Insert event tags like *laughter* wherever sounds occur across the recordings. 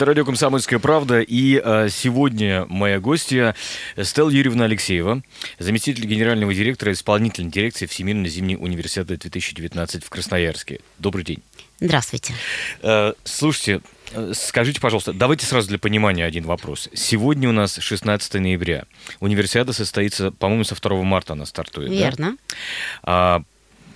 Это радио «Комсомольская правда». И а, сегодня моя гостья Стелла Юрьевна Алексеева, заместитель генерального директора исполнительной дирекции Всемирной зимней универсиады 2019 в Красноярске. Добрый день. Здравствуйте. Э, слушайте, э, скажите, пожалуйста, давайте сразу для понимания один вопрос. Сегодня у нас 16 ноября. Универсиада состоится, по-моему, со 2 марта она стартует. Верно. Да? А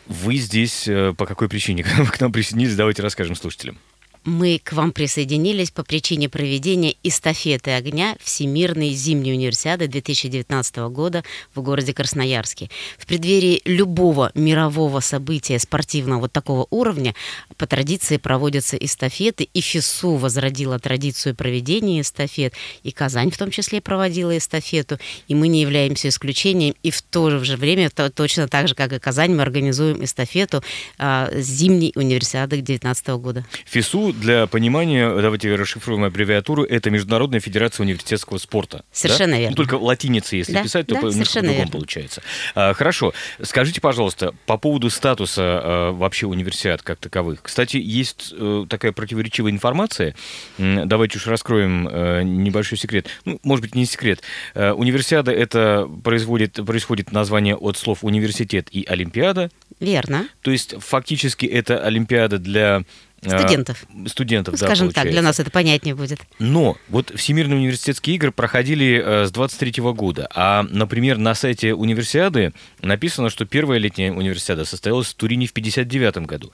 вы здесь э, по какой причине *laughs* к нам присоединились? Давайте расскажем слушателям мы к вам присоединились по причине проведения эстафеты огня Всемирной зимней универсиады 2019 года в городе Красноярске. В преддверии любого мирового события спортивного вот такого уровня по традиции проводятся эстафеты, и ФИСУ возродила традицию проведения эстафет, и Казань в том числе проводила эстафету, и мы не являемся исключением, и в то же время, точно так же, как и Казань, мы организуем эстафету а, зимней универсиады 2019 года. ФИСУ для понимания, давайте расшифруем аббревиатуру, это Международная Федерация университетского спорта. Совершенно да? верно. Ну, только латиница, если да, писать, то да, по немножко по-другому получается. А, хорошо. Скажите, пожалуйста, по поводу статуса а, вообще универсиад как таковых. Кстати, есть а, такая противоречивая информация. Давайте уж раскроем а, небольшой секрет. Ну, может быть, не секрет. А, универсиада это производит, происходит название от слов университет и олимпиада. Верно. То есть фактически это олимпиада для а, студентов. Студентов, ну, да, Скажем получается. так, для нас это понятнее будет. Но вот Всемирные университетские игры проходили э, с 23 года. А, например, на сайте универсиады написано, что первая летняя универсиада состоялась в Турине в 59 году.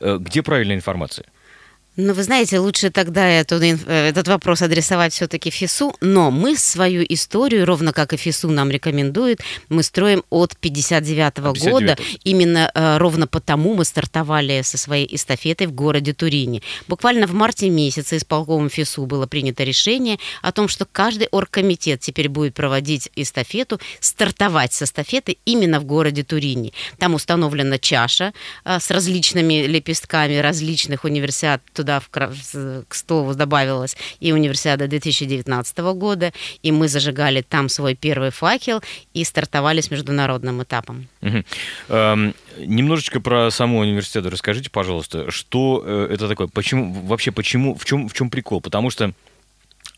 Э, где правильная информация? Ну, вы знаете, лучше тогда эту, э, этот вопрос адресовать все-таки ФИСУ, но мы свою историю, ровно как и ФИСУ нам рекомендует, мы строим от 59 -го 59 года. Именно э, ровно потому мы стартовали со своей эстафетой в городе Турине. Буквально в марте месяце исполкомом ФИСУ было принято решение о том, что каждый оргкомитет теперь будет проводить эстафету, стартовать с эстафеты именно в городе Турине. Там установлена чаша э, с различными лепестками различных универсиад туда в, к столу добавилась и универсиада 2019 года, и мы зажигали там свой первый факел и стартовали с международным этапом. Эм, немножечко про саму универсиаду расскажите, пожалуйста, что э, это такое, почему вообще почему в чем в чем прикол? Потому что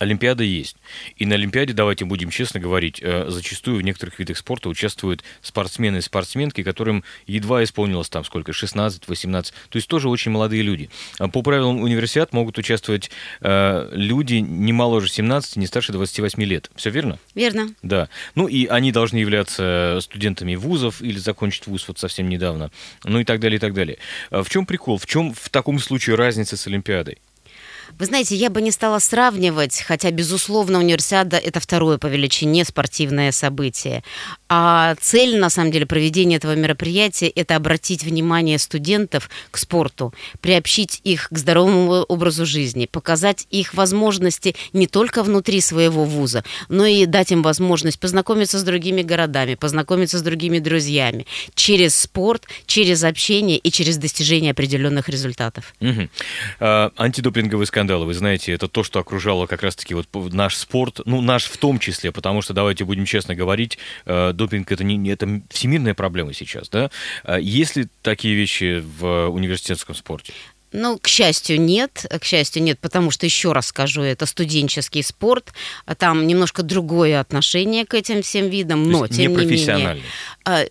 Олимпиада есть. И на Олимпиаде, давайте будем честно говорить, э, зачастую в некоторых видах спорта участвуют спортсмены и спортсменки, которым едва исполнилось там сколько, 16-18, то есть тоже очень молодые люди. А по правилам универсиад могут участвовать э, люди не моложе 17, не старше 28 лет. Все верно? Верно. Да. Ну и они должны являться студентами вузов или закончить вуз вот совсем недавно. Ну и так далее, и так далее. А в чем прикол? В чем в таком случае разница с Олимпиадой? Вы знаете, я бы не стала сравнивать, хотя, безусловно, универсиада – это второе по величине спортивное событие. А цель, на самом деле, проведения этого мероприятия – это обратить внимание студентов к спорту, приобщить их к здоровому образу жизни, показать их возможности не только внутри своего вуза, но и дать им возможность познакомиться с другими городами, познакомиться с другими друзьями через спорт, через общение и через достижение определенных результатов. Угу. А, антидопинговый скандал, вы знаете, это то, что окружало как раз-таки вот наш спорт, ну, наш в том числе, потому что, давайте будем честно говорить, э, допинг это не это всемирная проблема сейчас, да? А есть ли такие вещи в университетском спорте? Ну, к счастью, нет. К счастью, нет, потому что, еще раз скажу, это студенческий спорт. А там немножко другое отношение к этим всем видам, но, тем не менее... А,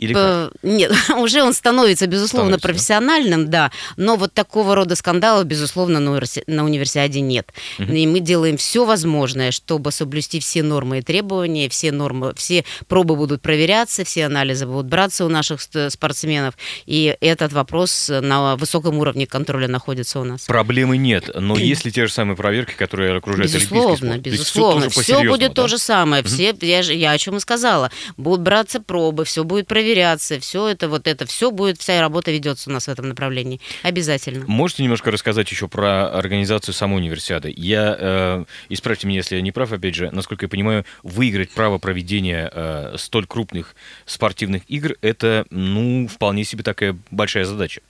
Или как? Нет, *laughs* уже он становится, безусловно, становится, профессиональным, да? да, но вот такого рода скандалов, безусловно, на, на универсиаде нет. Угу. И мы делаем все возможное, чтобы соблюсти все нормы и требования, все нормы, все пробы будут проверяться, все анализы будут браться у наших спортсменов, и этот вопрос на высоком уровне контроля контроля находится у нас. Проблемы нет, но есть ли те же самые проверки, которые окружают безусловно, олимпийский спорт? Безусловно, все, все будет да? то же самое. Все, я, я о чем и сказала. Будут браться пробы, все будет проверяться, все это, вот это, все будет, вся работа ведется у нас в этом направлении. Обязательно. Можете немножко рассказать еще про организацию самой универсиады? Я, э, исправьте меня, если я не прав, опять же, насколько я понимаю, выиграть право проведения э, столь крупных спортивных игр, это, ну, вполне себе такая большая задача.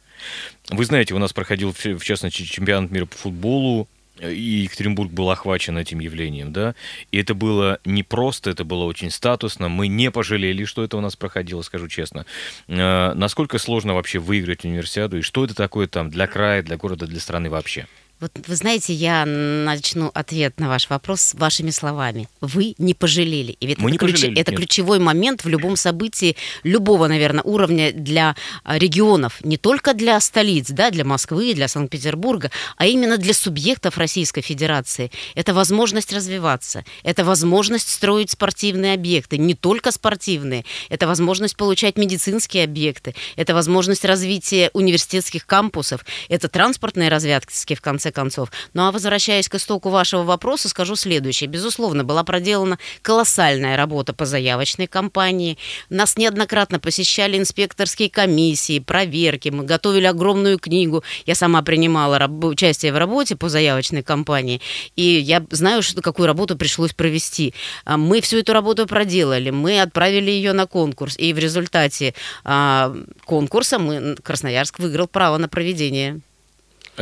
Вы знаете, у нас проходил, в частности, чемпионат мира по футболу, и Екатеринбург был охвачен этим явлением, да, и это было не просто, это было очень статусно, мы не пожалели, что это у нас проходило, скажу честно. Насколько сложно вообще выиграть универсиаду, и что это такое там для края, для города, для страны вообще? Вот вы знаете, я начну ответ на ваш вопрос вашими словами. Вы не пожалели. И ведь Мы это, не ключ... пожалели, это нет. ключевой момент в любом событии любого, наверное, уровня для а, регионов, не только для столиц, да, для Москвы, для Санкт-Петербурга, а именно для субъектов Российской Федерации. Это возможность развиваться, это возможность строить спортивные объекты, не только спортивные, это возможность получать медицинские объекты, это возможность развития университетских кампусов, это транспортные развязки, в конце концов. Ну а возвращаясь к истоку вашего вопроса, скажу следующее. Безусловно, была проделана колоссальная работа по заявочной кампании. Нас неоднократно посещали инспекторские комиссии, проверки. Мы готовили огромную книгу. Я сама принимала участие в работе по заявочной кампании. И я знаю, что, какую работу пришлось провести. А, Мы всю эту работу проделали. Мы отправили ее на конкурс. И в результате а, конкурса мы, Красноярск выиграл право на проведение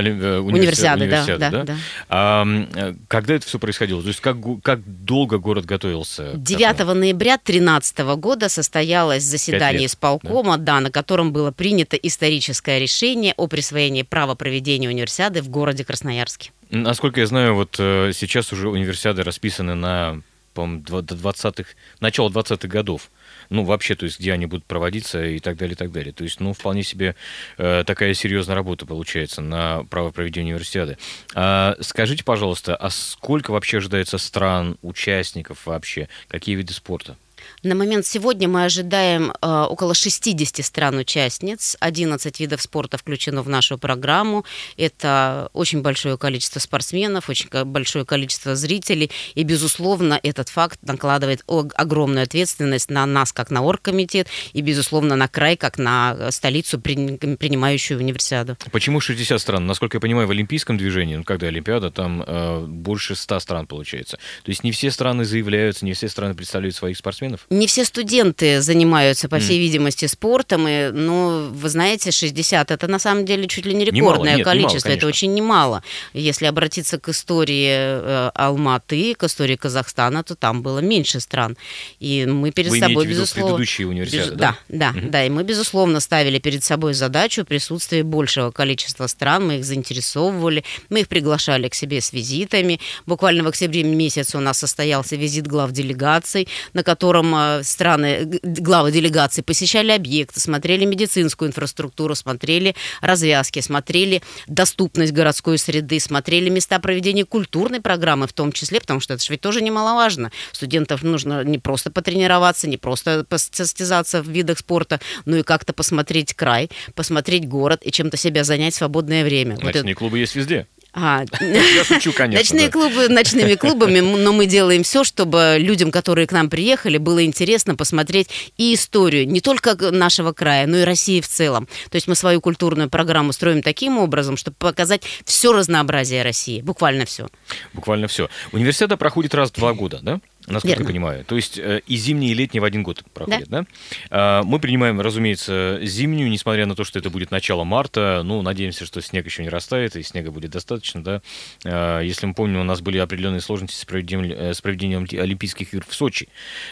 Э, универсиады. да, универсиады, да, да? да. А, м, э, когда это все происходило? То есть как, как долго город готовился? к 9 этому? ноября 2013 года состоялось заседание лет, исполкома, да. на котором было принято историческое решение о присвоении права проведения универсиады в городе Красноярске. Насколько я знаю, вот э, сейчас уже универсиады расписаны на, по-моему, два- до 20-х, начало 20-х годов. Ну, вообще, то есть, где они будут проводиться и так далее, и так далее. То есть, ну, вполне себе э, такая серьезная работа получается на право проведения универсиады. А, скажите, пожалуйста, а сколько вообще ожидается стран, участников вообще? Какие виды спорта? На момент сегодня мы ожидаем э, около 60 стран-участниц, 11 видов спорта включено в нашу программу. Это очень большое количество спортсменов, очень большое количество зрителей. И, безусловно, этот факт накладывает огромную ответственность на нас, как на оргкомитет, и, безусловно, на край, как на э, столицу, прин- принимающую универсиаду. Почему 60 стран? Насколько я понимаю, в олимпийском движении, ну, когда Олимпиада, там э, больше 100 стран получается. То есть не все страны заявляются, не все страны представляют своих спортсменов? Не все студенты занимаются, по всей видимости, спортом, и, ну, вы знаете, 60 это на самом деле чуть ли не Немало, рекордное нет, немало, количество, это конечно. очень немало. Если обратиться к истории э, Алматы, к истории Казахстана, то там было меньше стран. И мы перед Вы собой, безусловно... предыдущие универсиады, Безу- да? Да, да, да. И мы, безусловно, ставили перед собой задачу присутствия большего количества стран. Мы их заинтересовывали, мы их приглашали к себе с визитами. Буквально в октябре месяце у нас состоялся визит глав делегаций, на котором э, страны, главы делегаций посещали объекты, смотрели медицинскую инфраструктуру, смотрели развязки, смотрели доступность городской среды, смотрели места проведения культурной программы в том числе, потому что это же ведь тоже немаловажно. Студентов нужно не просто потренироваться, не просто состязаться в видах спорта, но и как-то посмотреть край, посмотреть город и чем-то себя занять в свободное время. Вот Ночные клубы есть везде. А, *laughs* Я шучу, конечно. Ночные да. клубы ночными клубами, но мы делаем все, чтобы людям, которые к нам приехали, было интересно посмотреть и историю не только нашего края, но и России в целом. То есть мы свою культурную программу строим таким образом, чтобы показать все разнообразие России, буквально все. Буквально все. Универсиада проходит раз в два года, да? Насколько Верно. я понимаю. То есть э, и зимний, и летний в один год проходит, да? А, Мы принимаем, разумеется, зимнюю, несмотря на то, что это будет начало марта. Ну, надеемся, что снег еще не растает, и снега будет достаточно, да. А, Если мы помним, у нас были определенные сложности с проведением, э, с проведением Олимпи- Олимпийских игр в Сочи,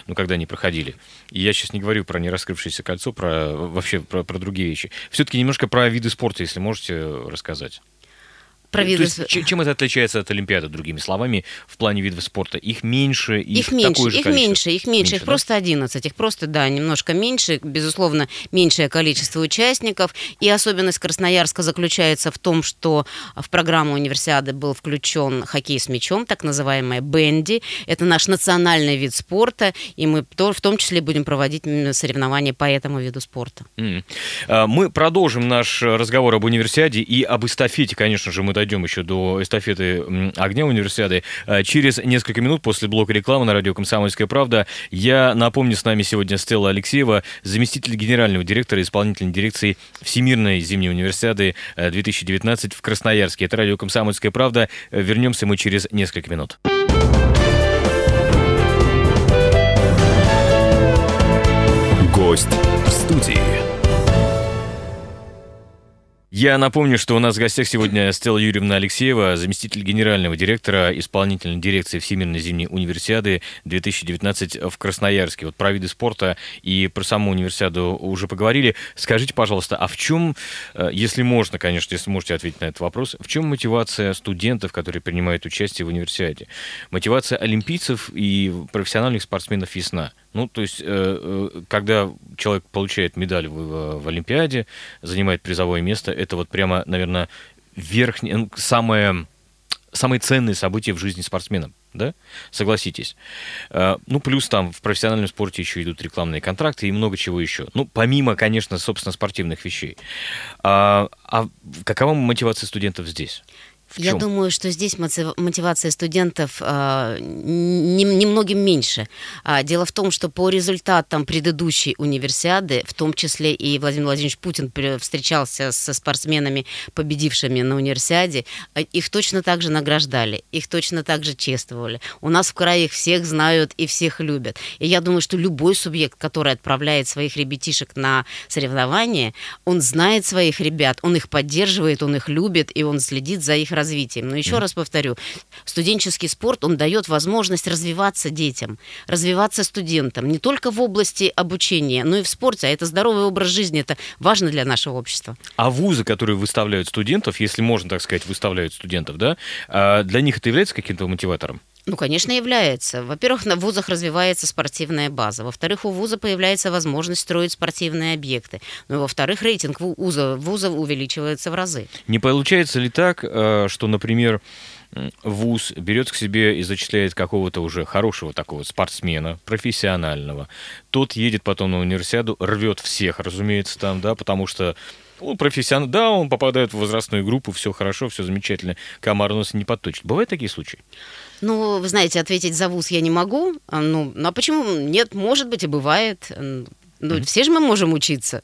ну, когда они проходили. И я сейчас не говорю про не раскрывшееся кольцо, про вообще про, про другие вещи. Все-таки немножко про виды спорта, если можете рассказать. Про То виды есть, с- че- чем это отличается от Олимпиады, другими словами, в плане видов спорта? Их меньше, их, Их меньше, такое же их количество? меньше, их меньше, их да? просто 11, их просто, да, немножко меньше, безусловно, меньшее количество участников. И особенность Красноярска заключается в том, что в программу универсиады был включен хоккей с мячом, так называемая бенди. Это наш национальный вид спорта, и мы то- в том числе будем проводить соревнования по этому виду спорта. А, Мы продолжим наш разговор об универсиаде и об эстафете, конечно же, мы дойдем еще до эстафеты огня универсиады. А, Через несколько минут после блока рекламы на радио «Комсомольская правда» я напомню, с нами сегодня Стелла Алексеева, заместитель генерального директора исполнительной дирекции Всемирной зимней универсиады э, 2019 в Красноярске. Это радио «Комсомольская правда». Э, Вернемся мы через несколько минут. Гость в студии. Я напомню, что у нас в гостях сегодня Стелла Юрьевна Алексеева, заместитель генерального директора исполнительной дирекции Всемирной зимней универсиады 2019 в Красноярске. Вот про виды спорта и про саму универсиаду уже поговорили. Скажите, пожалуйста, а в чем, э, если можно, конечно, если можете ответить на этот вопрос, в чем мотивация студентов, которые принимают участие в универсиаде? Мотивация олимпийцев и профессиональных спортсменов ясна. Ну, то есть, э, э, когда человек получает медаль в, в Олимпиаде, занимает призовое место, это вот прямо, наверное, верхнее, самое, самое ценное событие в жизни спортсмена, да? Согласитесь. Э, ну, плюс там в профессиональном спорте еще идут рекламные контракты и много чего еще. Ну, помимо, конечно, собственно, спортивных вещей. А, а какова мотивация студентов здесь? Я думаю, что здесь мотивация студентов э, немногим меньше. А, дело в том, что по результатам предыдущей универсиады, в том числе и Владимир Владимирович Путин встречался со спортсменами, победившими на универсиаде, а, их точно так же награждали, их точно так же чествовали. У нас в крае их всех знают и всех любят. И я думаю, что любой субъект, который отправляет своих ребятишек на соревнования, он знает своих ребят, он их поддерживает, он их любит, и он следит за их развитием. Но еще mm. раз повторю, студенческий спорт, он дает возможность развиваться детям, развиваться студентам, не только в области обучения, но и в спорте. А это здоровый образ жизни, это важно для нашего общества. А вузы, которые выставляют студентов, если можно так сказать, выставляют студентов, да, а для них это является каким-то мотиватором? Ну, конечно, является. Во-первых, на вузах развивается спортивная база. Во-вторых, у вуза появляется возможность строить спортивные объекты. Ну и во-вторых, рейтинг вуза, вузов увеличивается в разы. Не получается ли так, э, что, например, вуз берет к себе и зачисляет какого-то уже хорошего такого спортсмена, профессионального. Тот едет потом на универсиаду, рвет всех, разумеется, там, да, потому что он профессионал, да, он попадает в возрастную группу, все хорошо, все замечательно, комар нос не подточит. Бывают такие случаи? Ну, вы знаете, ответить за вуз я не могу. Ну, ну а почему? Нет, может быть, и бывает. Ну, mm-hmm. все же мы можем учиться.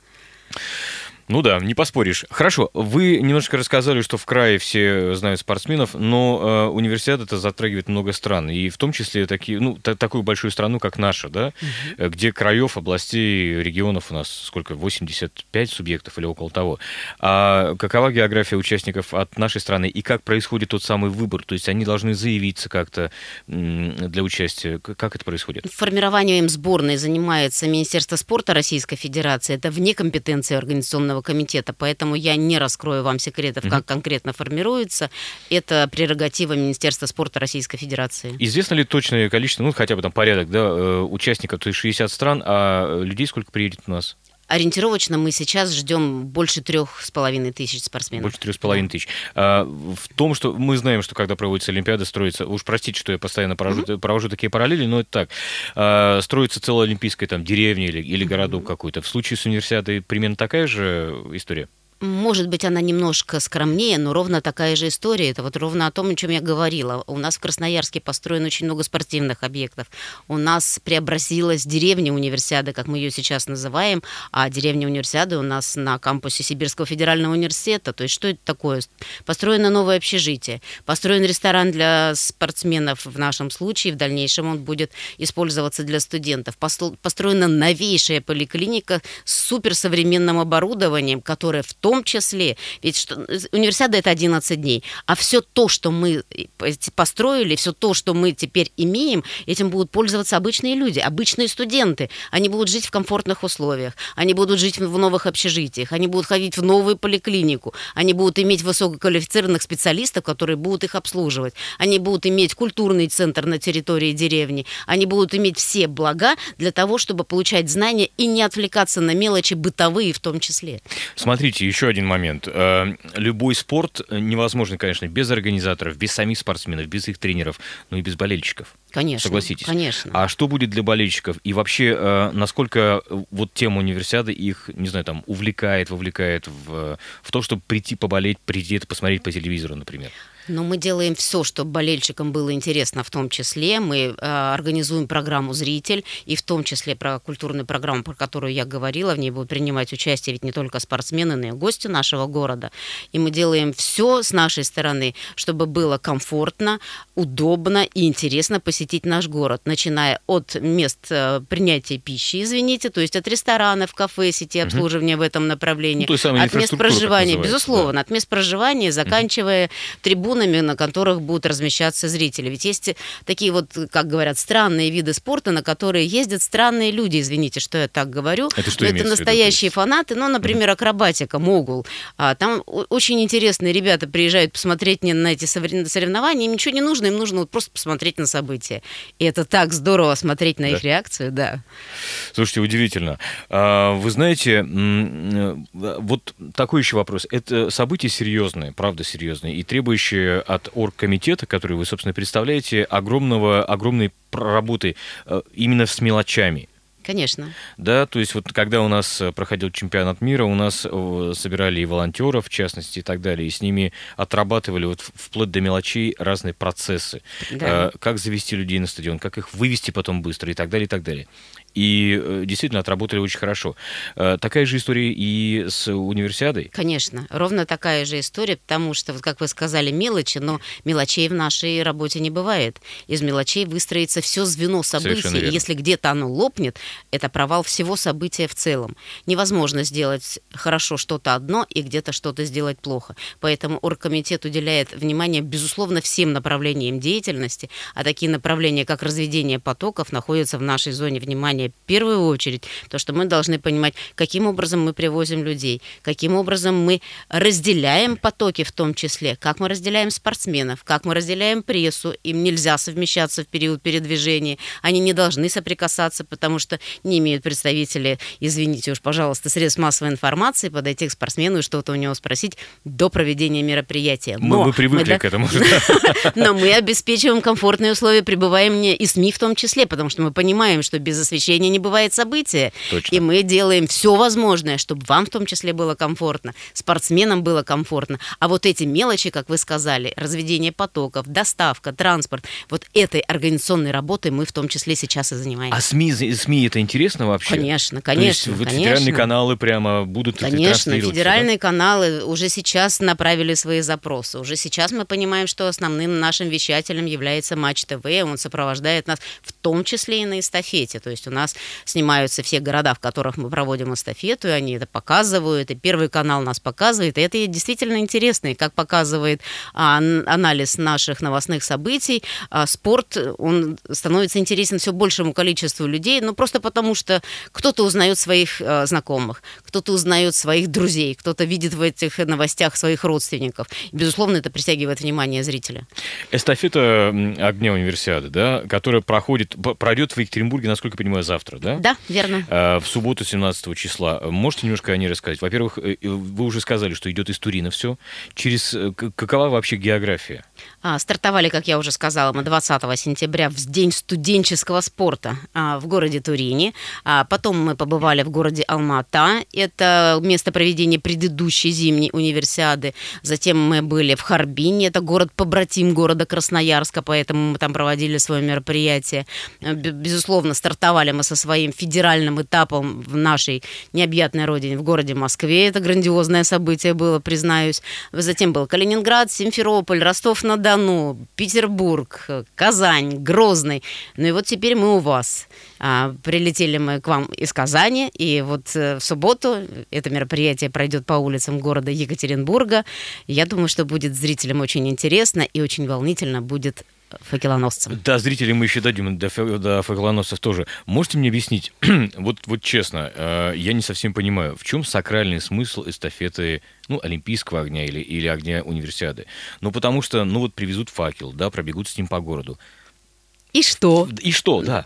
Ну да, не поспоришь. Хорошо, вы немножко рассказали, что в крае все знают спортсменов, но э, университет это затрагивает много стран, и в том числе такие, ну, та, такую большую страну, как наша, да, угу. где краев, областей, регионов у нас сколько, 85 субъектов или около того. А какова география участников от нашей страны, и как происходит тот самый выбор? То есть они должны заявиться как-то для участия. Как это происходит? Формированием сборной занимается Министерство спорта Российской Федерации. Это вне компетенции организационного Следственного комитета, поэтому я не раскрою вам секретов, как конкретно формируется. Это прерогатива Министерства спорта Российской Федерации. Известно ли точное количество, ну хотя бы там порядок, да, э, участников, то есть 60 стран, а людей сколько приедет у нас? Ориентировочно мы сейчас ждем больше трех с половиной тысяч спортсменов. Больше трех с половиной тысяч. А, в том, что мы знаем, что когда проводится Олимпиада, строится, уж простите, что я постоянно провожу, mm-hmm. провожу такие параллели, но это так, а, строится целая олимпийская там деревня или, или городок mm-hmm. какой-то. В случае с универсиадой примерно такая же история? Может быть, она немножко скромнее, но ровно такая же история. Это вот ровно о том, о чем я говорила. У нас в Красноярске построено очень много спортивных объектов. У нас преобразилась деревня универсиады, как мы ее сейчас называем, а деревня универсиады у нас на кампусе Сибирского федерального университета. То есть что это такое? Построено новое общежитие, построен ресторан для спортсменов в нашем случае, в дальнейшем он будет использоваться для студентов. Построена новейшая поликлиника с суперсовременным оборудованием, которое в том числе, ведь что, универсиада это 11 дней, а все то, что мы э, построили, все то, что мы теперь имеем, этим будут пользоваться обычные люди, обычные студенты. Они будут жить в комфортных условиях, они будут жить в новых общежитиях, они будут ходить в новую поликлинику, они будут иметь высококвалифицированных специалистов, которые будут их обслуживать, они будут иметь культурный центр на территории деревни, они будут иметь все блага для того, чтобы получать знания и не отвлекаться на мелочи бытовые в том числе. Смотрите, еще один момент. Э, любой спорт невозможно, конечно, без организаторов, без самих спортсменов, без их тренеров, но и без болельщиков. Конечно. Согласитесь? Конечно. А что будет для болельщиков? И вообще, э, насколько вот тема универсиады их, не знаю, там, увлекает, вовлекает в, в то, чтобы прийти поболеть, прийти это посмотреть по телевизору, например? Но мы делаем все, чтобы болельщикам было интересно, в том числе мы э, организуем программу «Зритель», и в том числе про культурную программу, про которую я говорила, в ней будут принимать участие ведь не только спортсмены, но и гости нашего города. И мы делаем все с нашей стороны, чтобы было комфортно, удобно и интересно посетить наш город, начиная от мест э, принятия пищи, извините, то есть от ресторанов, кафе, сети обслуживания угу. в этом направлении, ну, от мест проживания, безусловно, да. от мест проживания, заканчивая угу. Трибунами, на которых будут размещаться зрители. Ведь есть такие вот, как говорят, странные виды спорта, на которые ездят странные люди, извините, что я так говорю. Это что Это настоящие виду, фанаты, ну, например, акробатика, могул. А, там очень интересные ребята приезжают посмотреть на эти соревнования, им ничего не нужно, им нужно вот просто посмотреть на события. И это так здорово смотреть на да. их реакцию, да. Слушайте, удивительно. А, вы знаете, вот такой еще вопрос. Это события серьезные, правда серьезные, и требующие от оргкомитета, который вы, собственно, представляете, огромного, огромной работы э, именно с мелочами. Конечно. Да, то есть вот когда у нас э, проходил чемпионат мира, у нас э, собирали и волонтеров, в частности, и так далее, и с ними отрабатывали вот вплоть до мелочей разные процессы. Да. Как завести людей на стадион, как их вывести потом быстро и так далее, и так далее и э, действительно отработали очень хорошо. Э, такая же история и с универсиадой? Конечно, ровно такая же история, потому что, вот как вы сказали, мелочи, но мелочей в нашей работе не бывает. Из мелочей выстроится все звено событий, и если где-то оно лопнет, это провал всего события в целом. Невозможно сделать хорошо что-то одно и где-то что-то сделать плохо. Поэтому оргкомитет уделяет внимание, безусловно, всем направлениям деятельности, а такие направления, как разведение потоков, находятся в нашей зоне внимания внимание в первую очередь, то, что мы должны понимать, каким образом мы привозим людей, каким образом мы разделяем потоки в том числе, как мы разделяем спортсменов, как мы разделяем прессу, им нельзя совмещаться в период передвижения, они не должны соприкасаться, потому что не имеют представители, извините уж, пожалуйста, средств массовой информации подойти к спортсмену и что-то у него спросить до проведения мероприятия. Но мы, мы привыкли мы, к этому. *laughs* Но мы обеспечиваем комфортные условия пребывания и СМИ в том числе, потому что мы понимаем, что без освещения исключения не бывает события. Точно. И мы делаем все возможное, чтобы вам в том числе было комфортно, спортсменам было комфортно. А вот эти мелочи, как вы сказали, разведение потоков, доставка, транспорт, вот этой организационной работой мы в том числе сейчас и занимаемся. А СМИ, СМИ это интересно вообще? Конечно, конечно. То есть вот конечно. федеральные каналы прямо будут Конечно, федеральные да? каналы уже сейчас направили свои запросы. Уже сейчас мы понимаем, что основным нашим вещателем является Матч ТВ. Он сопровождает нас в том числе и на эстафете. То есть у нас снимаются все города, в которых мы проводим эстафету, и они это показывают, и Первый канал нас показывает, и это действительно интересно, и как показывает а, анализ наших новостных событий, а, спорт, он становится интересен все большему количеству людей, ну просто потому что кто-то узнает своих а, знакомых, кто-то узнает своих друзей, кто-то видит в этих новостях своих родственников. И, безусловно, это притягивает внимание зрителя. Эстафета огня универсиады, да, которая проходит, пройдет в Екатеринбурге, насколько я понимаю, завтра, да? Да, верно. А, в субботу 17 числа. Можете немножко о ней рассказать? Во-первых, э, вы уже сказали, что идет из Турина все. Через э, какова вообще география? А, стартовали, как я уже сказала, мы 20 сентября в День студенческого спорта а, в городе Турине. А, потом мы побывали в городе Алмата. Это место проведения предыдущей зимней универсиады. Затем мы были в Харбине. Это город-побратим города Красноярска, поэтому мы там проводили свое мероприятие. Безусловно, стартовали мы со своим федеральным этапом в нашей необъятной родине, в городе Москве. Это грандиозное событие было, признаюсь. Затем был Калининград, Симферополь, Ростов-на-Дону, Петербург, Казань, Грозный. Ну и вот теперь мы у вас. А, прилетели мы к вам из Казани, и вот э, в субботу это мероприятие пройдет по улицам города Екатеринбурга. Я думаю, что будет зрителям очень интересно и очень волнительно будет факелоносцам. Да, зрителям мы еще дадим, до, факелоносцев тоже. Можете мне объяснить, *clears throat* вот, вот честно, э, я не совсем понимаю, в чем сакральный смысл эстафеты ну, Олимпийского огня или, или огня универсиады? Ну, потому что, ну, вот привезут факел, да, пробегут с ним по городу. И что? И что, да.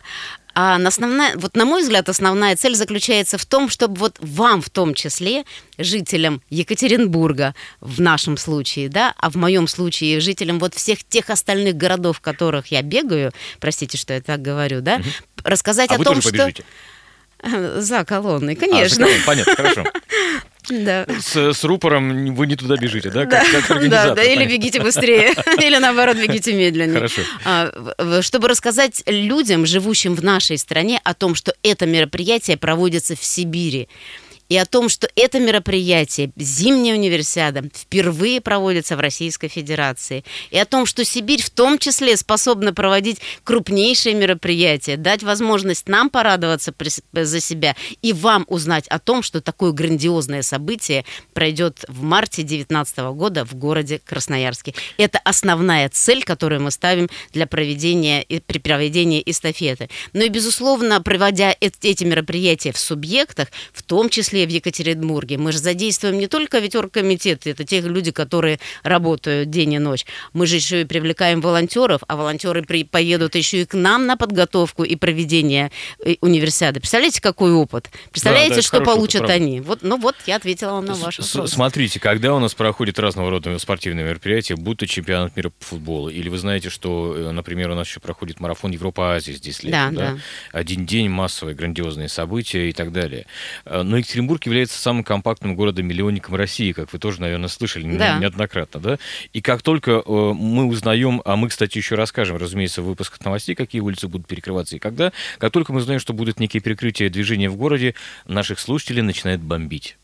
А основная, вот на мой взгляд, основная цель заключается в том, чтобы вот вам в том числе, жителям Екатеринбурга в нашем случае, да, а в моем случае жителям вот всех тех остальных городов, в которых я бегаю, простите, что я так говорю, да, угу. рассказать а о вы том, тоже что... Побежите? *laughs* За колонной, конечно. А, за колонной. Понятно, хорошо. *laughs* Да. С, с рупором вы не туда бежите, да? Как, да, как да, да, или бегите быстрее, *laughs* или наоборот бегите медленнее. Хорошо. А, чтобы рассказать людям, живущим в нашей стране, о том, что это мероприятие проводится в Сибири. И о том, что это мероприятие, зимняя универсиада, впервые проводится в Российской Федерации, и о том, что Сибирь в том числе способна проводить крупнейшие мероприятия, дать возможность нам порадоваться за себя и вам узнать о том, что такое грандиозное событие пройдет в марте 2019 года в городе Красноярске. Это основная цель, которую мы ставим для проведения, при проведении эстафеты. Но и, безусловно, проводя эти мероприятия в субъектах, в том числе в Екатеринбурге, мы же задействуем не только ведь оргкомитет, это те люди, которые работают день и ночь, мы же еще и привлекаем волонтеров, а волонтеры при, поедут еще и к нам на подготовку и проведение э, универсиады. Представляете, какой опыт? Представляете, да, да, что получат опыт, они? Вот, ну вот, я ответила вам на ваш вопрос. Смотрите, когда у нас проходят разного рода спортивные мероприятия, будь то чемпионат мира по футболу, или вы знаете, что, э, например, у нас еще проходит марафон Европа-Азия здесь летом, да, да? да? Один день, массовые грандиозные события и так далее. Э, но Екатеринбург является самым компактным городом-миллионником России, как вы тоже, наверное, слышали да. неоднократно, да? И как только мы узнаем, а мы, кстати, еще расскажем, разумеется, в выпусках новостей, какие улицы будут перекрываться и когда, как только мы узнаем, что будут некие перекрытия движения в городе, наших слушателей начинает бомбить.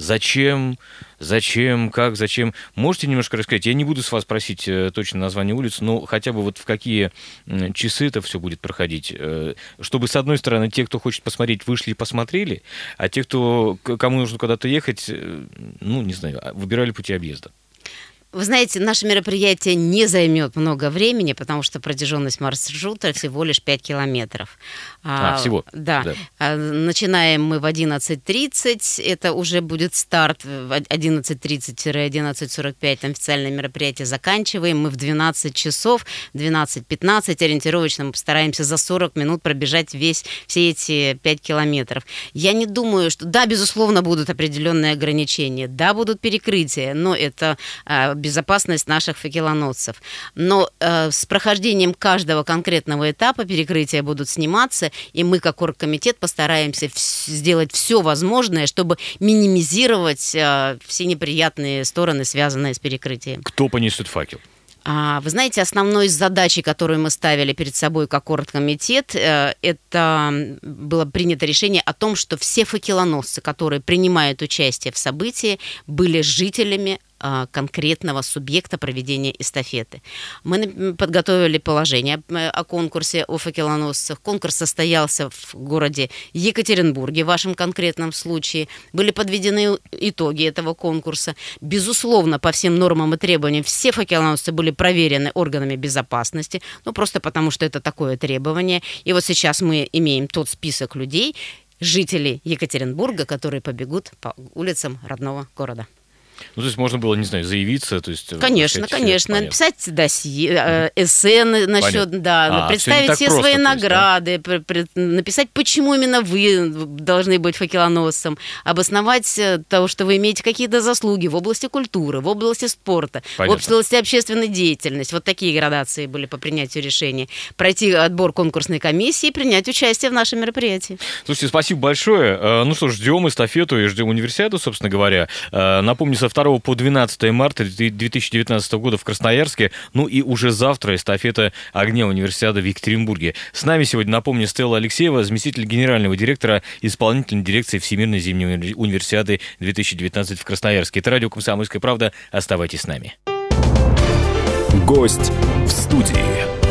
Зачем? Зачем? Как? Зачем? Можете немножко рассказать? Я не буду с вас просить э, точно название улиц, но хотя бы вот в какие часы это все будет проходить, э, чтобы, с одной стороны, те, кто хочет посмотреть, вышли и посмотрели, а те, кто, кому нужно куда-то ехать, э, ну, не знаю, а, выбирали пути объезда. Вы знаете, наше мероприятие не займет много времени, потому что протяженность маршрута всего лишь 5 километров. А, а всего? Да. да. А, начинаем мы в 11.30, это уже будет старт в 11.30-11.45, там официальное мероприятие заканчиваем. Мы в 12 часов, 12.15 ориентировочно мы постараемся за 40 минут пробежать весь, все эти 5 километров. Я не думаю, что... Да, безусловно, будут определенные ограничения, да, будут перекрытия, но это а, безопасность наших факелоносцев. Но э, с прохождением каждого конкретного этапа перекрытия будут сниматься, и мы, как оргкомитет, постараемся сделать все возможное, чтобы минимизировать э, все неприятные стороны, связанные с перекрытием. Кто понесет факел? А, вы знаете, основной задачей, которую мы ставили перед собой как оргкомитет, э, это было принято решение о том, что все факелоносцы, которые принимают участие в событии, были жителями конкретного субъекта проведения эстафеты. Мы подготовили положение э, о конкурсе о факелоносцах. Конкурс состоялся в городе Екатеринбурге, в вашем конкретном случае. Были подведены итоги этого конкурса. Безусловно, по всем нормам и требованиям все факелоносцы были проверены органами безопасности, ну просто потому, что это такое требование. И вот сейчас мы имеем тот список людей, жителей Екатеринбурга, которые побегут по улицам родного города. Ну, то есть можно было, не знаю, заявиться, то есть... Конечно, конечно, понятно. написать досье, э, эссе насчет, да, а, представить все, все свои просто, награды, да? при, при, написать, почему именно вы должны быть факелоносцем, обосновать э, того, что вы имеете какие-то заслуги в области культуры, в области спорта, понятно. в области общественной деятельности. Вот такие градации были по принятию решения. Пройти отбор конкурсной комиссии и принять участие в нашем мероприятии. Слушайте, спасибо большое. Э, ну что ж, ждем эстафету и ждем универсиаду, собственно говоря. Э, напомню, со 2 по 12 марта 2019 года в Красноярске. Ну и уже завтра эстафета огня универсиады в Екатеринбурге. С нами сегодня, напомню, Стелла Алексеева, заместитель генерального директора исполнительной дирекции Всемирной зимней универсиады 2019 в Красноярске. Это радио «Комсомольская правда». Оставайтесь с нами. Гость в студии.